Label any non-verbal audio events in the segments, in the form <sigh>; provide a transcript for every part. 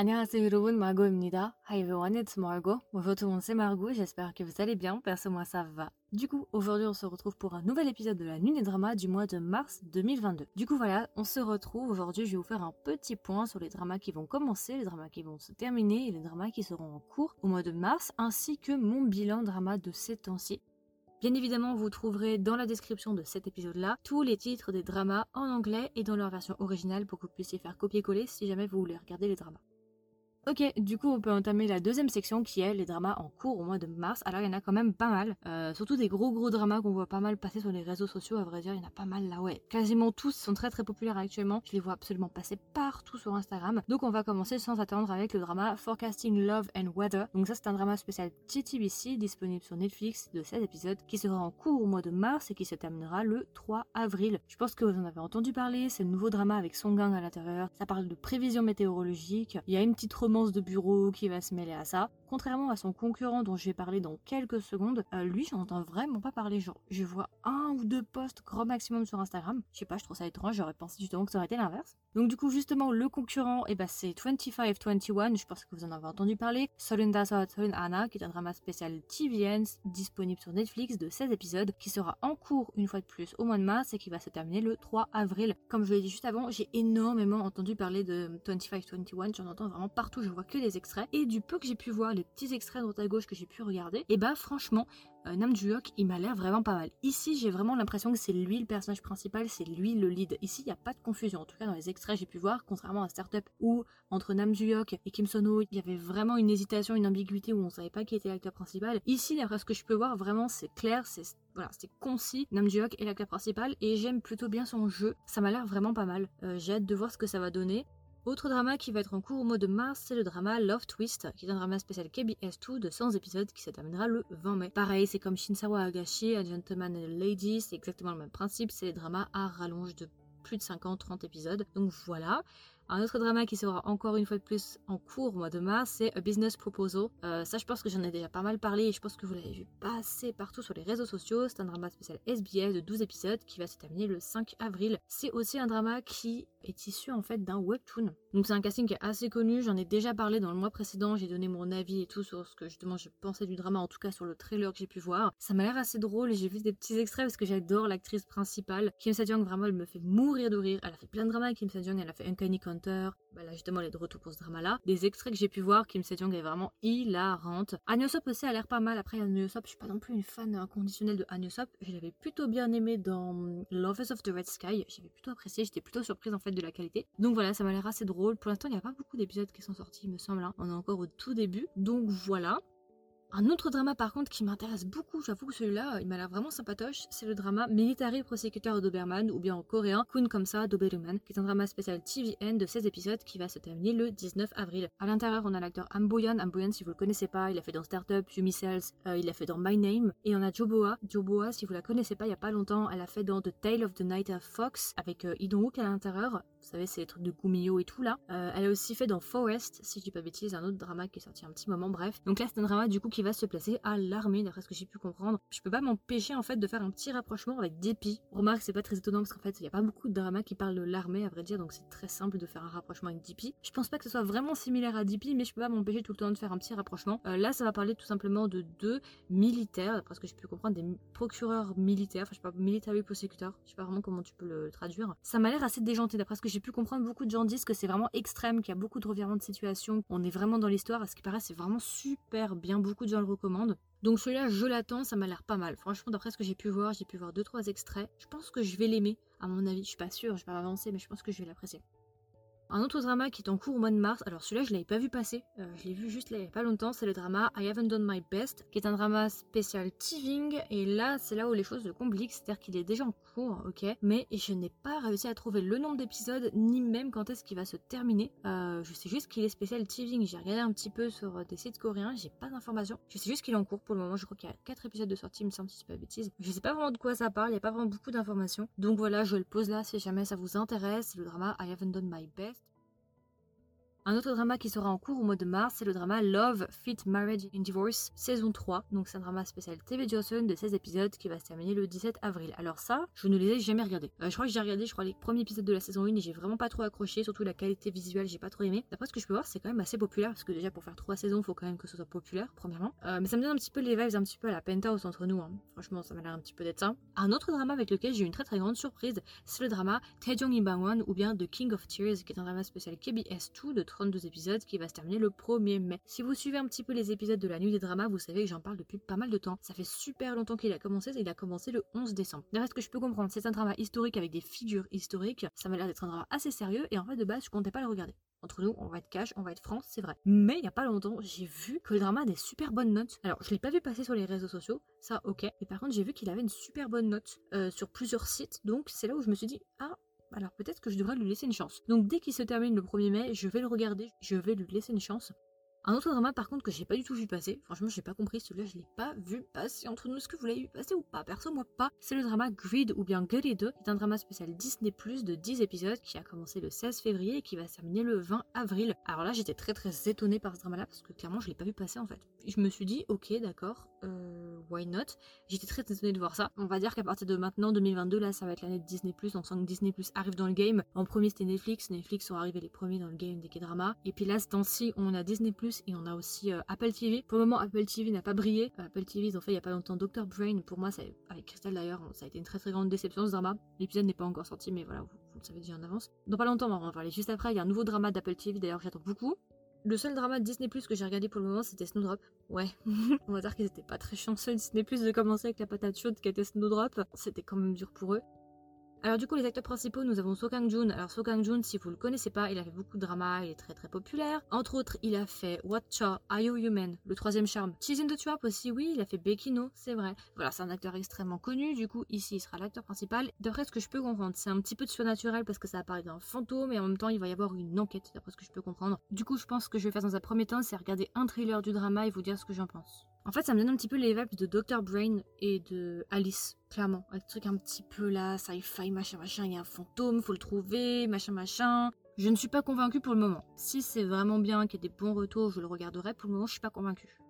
안녕하세요 여러분, Margot입니다. Hi everyone, it's Margot. Bonjour tout le monde, c'est Margot, j'espère que vous allez bien, perso moi ça va. Du coup, aujourd'hui on se retrouve pour un nouvel épisode de la Nuit des Dramas du mois de mars 2022. Du coup voilà, on se retrouve, aujourd'hui je vais vous faire un petit point sur les dramas qui vont commencer, les dramas qui vont se terminer et les dramas qui seront en cours au mois de mars, ainsi que mon bilan drama de ces temps-ci. Bien évidemment, vous trouverez dans la description de cet épisode-là tous les titres des dramas en anglais et dans leur version originale pour que vous puissiez faire copier-coller si jamais vous voulez regarder les dramas. Ok, du coup on peut entamer la deuxième section qui est les dramas en cours au mois de mars. Alors il y en a quand même pas mal, euh, surtout des gros gros dramas qu'on voit pas mal passer sur les réseaux sociaux. À vrai dire, il y en a pas mal là, ouais. Quasiment tous sont très très populaires actuellement. Je les vois absolument passer partout sur Instagram. Donc on va commencer sans attendre avec le drama Forecasting Love and Weather. Donc ça c'est un drama spécial TTBC disponible sur Netflix de 16 épisodes qui sera en cours au mois de mars et qui se terminera le 3 avril. Je pense que vous en avez entendu parler. C'est le nouveau drama avec Song Gang à l'intérieur. Ça parle de prévision météorologique. Il y a une petite de bureau qui va se mêler à ça. Contrairement à son concurrent dont je vais parler dans quelques secondes, euh, lui j'en entends vraiment pas parler. Genre, je vois un ou deux posts grand maximum sur Instagram. Je sais pas, je trouve ça étrange, j'aurais pensé justement que ça aurait été l'inverse. Donc du coup justement le concurrent, et eh ben, c'est 2521, je pense que vous en avez entendu parler. Solunda Solun Anna, qui est un drama spécial TVN disponible sur Netflix de 16 épisodes, qui sera en cours une fois de plus au mois de mars et qui va se terminer le 3 avril. Comme je l'ai dit juste avant, j'ai énormément entendu parler de 2521, j'en entends vraiment partout, je vois que des extraits. Et du peu que j'ai pu voir, les petits extraits droite à gauche que j'ai pu regarder, et bah franchement, euh, Nam Juyok, il m'a l'air vraiment pas mal. Ici, j'ai vraiment l'impression que c'est lui le personnage principal, c'est lui le lead. Ici, il n'y a pas de confusion. En tout cas, dans les extraits, j'ai pu voir, contrairement à Startup où entre Nam Juyok et Kim Sono, il y avait vraiment une hésitation, une ambiguïté où on savait pas qui était l'acteur principal. Ici, d'après ce que je peux voir, vraiment, c'est clair, c'est voilà, c'était concis. Nam Juyok est l'acteur principal et j'aime plutôt bien son jeu. Ça m'a l'air vraiment pas mal. Euh, j'ai hâte de voir ce que ça va donner. Autre drama qui va être en cours au mois de mars, c'est le drama Love Twist, qui est un drama spécial KBS2 de 100 épisodes qui se terminera le 20 mai. Pareil, c'est comme Shinsawa Agashi, A Gentleman and Lady, c'est exactement le même principe, c'est les dramas à rallonge de plus de 50-30 épisodes. Donc voilà. Un autre drama qui sera encore une fois de plus en cours au mois de mars, c'est A Business Proposal. Euh, ça, je pense que j'en ai déjà pas mal parlé et je pense que vous l'avez vu passer partout sur les réseaux sociaux. C'est un drama spécial SBS de 12 épisodes qui va se terminer le 5 avril. C'est aussi un drama qui est issu en fait d'un webtoon. Donc c'est un casting qui est assez connu, j'en ai déjà parlé dans le mois précédent, j'ai donné mon avis et tout sur ce que justement je pensais du drama, en tout cas sur le trailer que j'ai pu voir. Ça m'a l'air assez drôle j'ai vu des petits extraits parce que j'adore l'actrice principale. Kim Sa-jung, vraiment elle me fait mourir de rire. Elle a fait plein de dramas Kim Sa-jung, elle a fait Uncanny Counter, bah là justement elle est de retour pour ce drama là. Des extraits que j'ai pu voir, Kim Se-jung est vraiment hilarante. Sop aussi a l'air pas mal. Après Sop, je suis pas non plus une fan inconditionnelle de Sop. Je l'avais plutôt bien aimé dans Lovers of the Red Sky. J'avais plutôt apprécié, j'étais plutôt surprise en fait de la qualité. Donc voilà, ça m'a l'air assez drôle. Pour l'instant, il n'y a pas beaucoup d'épisodes qui sont sortis, il me semble. Hein. On est encore au tout début. Donc voilà. Un autre drama par contre qui m'intéresse beaucoup, j'avoue que celui-là, il m'a l'air vraiment sympatoche, c'est le drama Military Prosecutor Doberman ou bien en coréen Kun comme ça Doberman, qui est un drama spécial TVN de 16 épisodes qui va se terminer le 19 avril. À l'intérieur, on a l'acteur Amboyan. Amboyan, si vous le connaissez pas, il a fait dans Startup, Yumi Cells, euh, il a fait dans My Name. Et on a Joboa. Joboa, si vous la connaissez pas, il y a pas longtemps, elle a fait dans The Tale of the Night of Fox avec euh, Idon à l'intérieur. Vous savez, c'est les trucs de Gumiyo et tout là. Euh, elle a aussi fait dans Forest, si je dis pas bêtise, un autre drama qui est sorti un petit moment, bref. Donc là, c'est un drama du coup qui va se placer à l'armée, d'après ce que j'ai pu comprendre. Je peux pas m'empêcher en fait de faire un petit rapprochement avec Depi. Remarque, c'est pas très étonnant parce qu'en fait, il y a pas beaucoup de dramas qui parlent de l'armée, à vrai dire, donc c'est très simple de faire un rapprochement avec Depi. Je pense pas que ce soit vraiment similaire à Depi, mais je peux pas m'empêcher tout le temps de faire un petit rapprochement. Euh, là, ça va parler tout simplement de deux militaires, d'après ce que j'ai pu comprendre, des procureurs militaires, enfin je sais pas, military prosecutor, je sais pas vraiment comment tu peux le traduire. Ça m'a l'air assez déjanté, d'après ce que j'ai pu comprendre, beaucoup de gens disent que c'est vraiment extrême, qu'il y a beaucoup de revirements de situation, on est vraiment dans l'histoire, à ce qui paraît c'est vraiment super bien, beaucoup de le recommandent. Donc celui-là, je l'attends, ça m'a l'air pas mal. Franchement, d'après ce que j'ai pu voir, j'ai pu voir 2-3 extraits. Je pense que je vais l'aimer, à mon avis. Je suis pas sûre, je vais pas avancer, mais je pense que je vais l'apprécier. Un autre drama qui est en cours au mois de mars, alors celui-là je l'avais pas vu passer, euh, je l'ai vu juste il a pas longtemps, c'est le drama I Haven't Done My Best, qui est un drama spécial TVing, et là c'est là où les choses se compliquent, c'est-à-dire qu'il est déjà en cours, ok, mais je n'ai pas réussi à trouver le nombre d'épisodes, ni même quand est-ce qu'il va se terminer. Euh, je sais juste qu'il est spécial TVing, j'ai regardé un petit peu sur des sites coréens, j'ai pas d'informations, je sais juste qu'il est en cours pour le moment, je crois qu'il y a 4 épisodes de sortie, il me semble si c'est pas bêtise. Je sais pas vraiment de quoi ça parle, il y a pas vraiment beaucoup d'informations, donc voilà, je le pose là si jamais ça vous intéresse, le drama I Haven't Done My Best. Un autre drama qui sera en cours au mois de mars, c'est le drama Love, Fit, Marriage and Divorce, saison 3. Donc c'est un drama spécial TV Johnson de 16 épisodes qui va se terminer le 17 avril. Alors ça, je ne les ai jamais regardés. Euh, je crois que j'ai regardé, je crois, les premiers épisodes de la saison 1 et j'ai vraiment pas trop accroché, surtout la qualité visuelle, j'ai pas trop aimé. D'après ce que je peux voir, c'est quand même assez populaire parce que déjà pour faire trois saisons, il faut quand même que ce soit populaire, premièrement. Euh, mais ça me donne un petit peu les vibes, un petit peu à la penthouse entre nous. Hein. Franchement, ça m'a l'air un petit peu d'être ça. Un autre drama avec lequel j'ai eu une très très grande surprise, c'est le drama Taejong Inbangwon ou bien The King of Tears, qui est un drama spécial KBS 2 de 32 épisodes qui va se terminer le 1er mai. Si vous suivez un petit peu les épisodes de la nuit des dramas, vous savez que j'en parle depuis pas mal de temps. Ça fait super longtemps qu'il a commencé, il a commencé le 11 décembre. D'après ce que je peux comprendre, c'est un drama historique avec des figures historiques. Ça m'a l'air d'être un drama assez sérieux et en fait de base je comptais pas le regarder. Entre nous, on va être cash, on va être France, c'est vrai. Mais il y a pas longtemps, j'ai vu que le drama a des super bonnes notes. Alors, je l'ai pas vu passer sur les réseaux sociaux, ça ok. Mais par contre, j'ai vu qu'il avait une super bonne note euh, sur plusieurs sites. Donc, c'est là où je me suis dit, ah, alors peut-être que je devrais lui laisser une chance. Donc dès qu'il se termine le 1er mai, je vais le regarder, je vais lui laisser une chance. Un autre drama par contre que j'ai pas du tout vu passer, franchement j'ai pas compris, celui-là je l'ai pas vu passer entre nous, est-ce que vous l'avez vu passer ou pas? Perso moi pas, c'est le drama Greed ou bien Greed 2, qui est un drama spécial Disney Plus de 10 épisodes qui a commencé le 16 février et qui va se terminer le 20 avril. Alors là j'étais très très étonnée par ce drama là parce que clairement je l'ai pas vu passer en fait. Je me suis dit ok d'accord, euh, why not? J'étais très étonnée de voir ça. On va dire qu'à partir de maintenant 2022 là ça va être l'année de Disney Plus, on sent que Disney Plus arrive dans le game. En premier c'était Netflix, Netflix sont arrivés les premiers dans le game des K-dramas. Et puis là ce temps-ci on a Disney Plus et on a aussi euh, Apple TV. Pour le moment, Apple TV n'a pas brillé. Euh, Apple TV, ils ont fait il y a pas longtemps Dr. Brain. Pour moi, avec Crystal d'ailleurs, ça a été une très très grande déception ce drama. L'épisode n'est pas encore sorti, mais voilà, vous, le savez déjà en avance. Dans pas longtemps, on va en parler juste après. Il y a un nouveau drama d'Apple TV d'ailleurs, j'attends beaucoup. Le seul drama de Disney Plus que j'ai regardé pour le moment, c'était Snowdrop. Ouais, <laughs> on va dire qu'ils étaient pas très chanceux Disney Plus de commencer avec la patate chaude qui était Snowdrop. C'était quand même dur pour eux. Alors du coup les acteurs principaux nous avons So Kang-joon. Alors So Kang-joon si vous le connaissez pas il a fait beaucoup de drama, il est très très populaire. Entre autres il a fait Watcha, Are You Human, le troisième charme. Season de Trap aussi oui il a fait Bekino c'est vrai. Voilà c'est un acteur extrêmement connu du coup ici il sera l'acteur principal. D'après ce que je peux comprendre c'est un petit peu de surnaturel parce que ça apparaît d'un fantôme et en même temps il va y avoir une enquête d'après ce que je peux comprendre. Du coup je pense que je vais faire dans un premier temps c'est regarder un thriller du drama et vous dire ce que j'en pense. En fait, ça me donne un petit peu les vibes de Dr. Brain et de Alice, clairement. Un truc un petit peu là, sci-fi, machin, machin, il y a un fantôme, faut le trouver, machin, machin. Je ne suis pas convaincue pour le moment. Si c'est vraiment bien, qu'il y a des bons retours, je le regarderai. Pour le moment, je suis pas convaincue.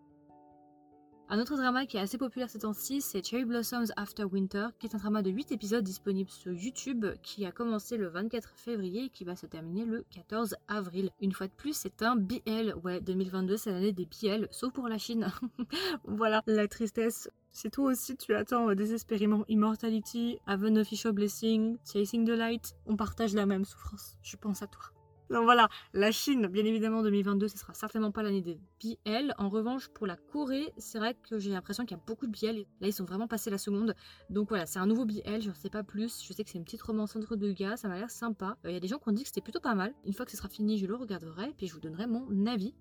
Un autre drama qui est assez populaire ces temps-ci, c'est Cherry Blossoms After Winter, qui est un drama de 8 épisodes disponible sur YouTube, qui a commencé le 24 février et qui va se terminer le 14 avril. Une fois de plus, c'est un BL. Ouais, 2022, c'est l'année des BL, sauf pour la Chine. <laughs> voilà, la tristesse. C'est toi aussi, tu attends euh, désespérément Immortality, Have an Official Blessing, Chasing the Light. On partage la même souffrance. Je pense à toi. Donc voilà, la Chine, bien évidemment, 2022, ce sera certainement pas l'année des BL. En revanche, pour la Corée, c'est vrai que j'ai l'impression qu'il y a beaucoup de BL. Là, ils sont vraiment passés la seconde. Donc voilà, c'est un nouveau BL, je ne sais pas plus. Je sais que c'est une petite romance entre deux gars, ça m'a l'air sympa. Euh, il y a des gens qui ont dit que c'était plutôt pas mal. Une fois que ce sera fini, je le regarderai, puis je vous donnerai mon avis.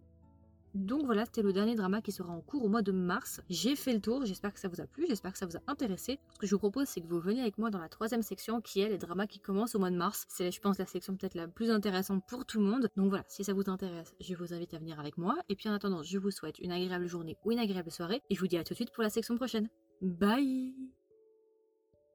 Donc voilà, c'était le dernier drama qui sera en cours au mois de mars. J'ai fait le tour, j'espère que ça vous a plu, j'espère que ça vous a intéressé. Ce que je vous propose, c'est que vous veniez avec moi dans la troisième section qui est les dramas qui commencent au mois de mars. C'est, je pense, la section peut-être la plus intéressante pour tout le monde. Donc voilà, si ça vous intéresse, je vous invite à venir avec moi. Et puis en attendant, je vous souhaite une agréable journée ou une agréable soirée. Et je vous dis à tout de suite pour la section prochaine. Bye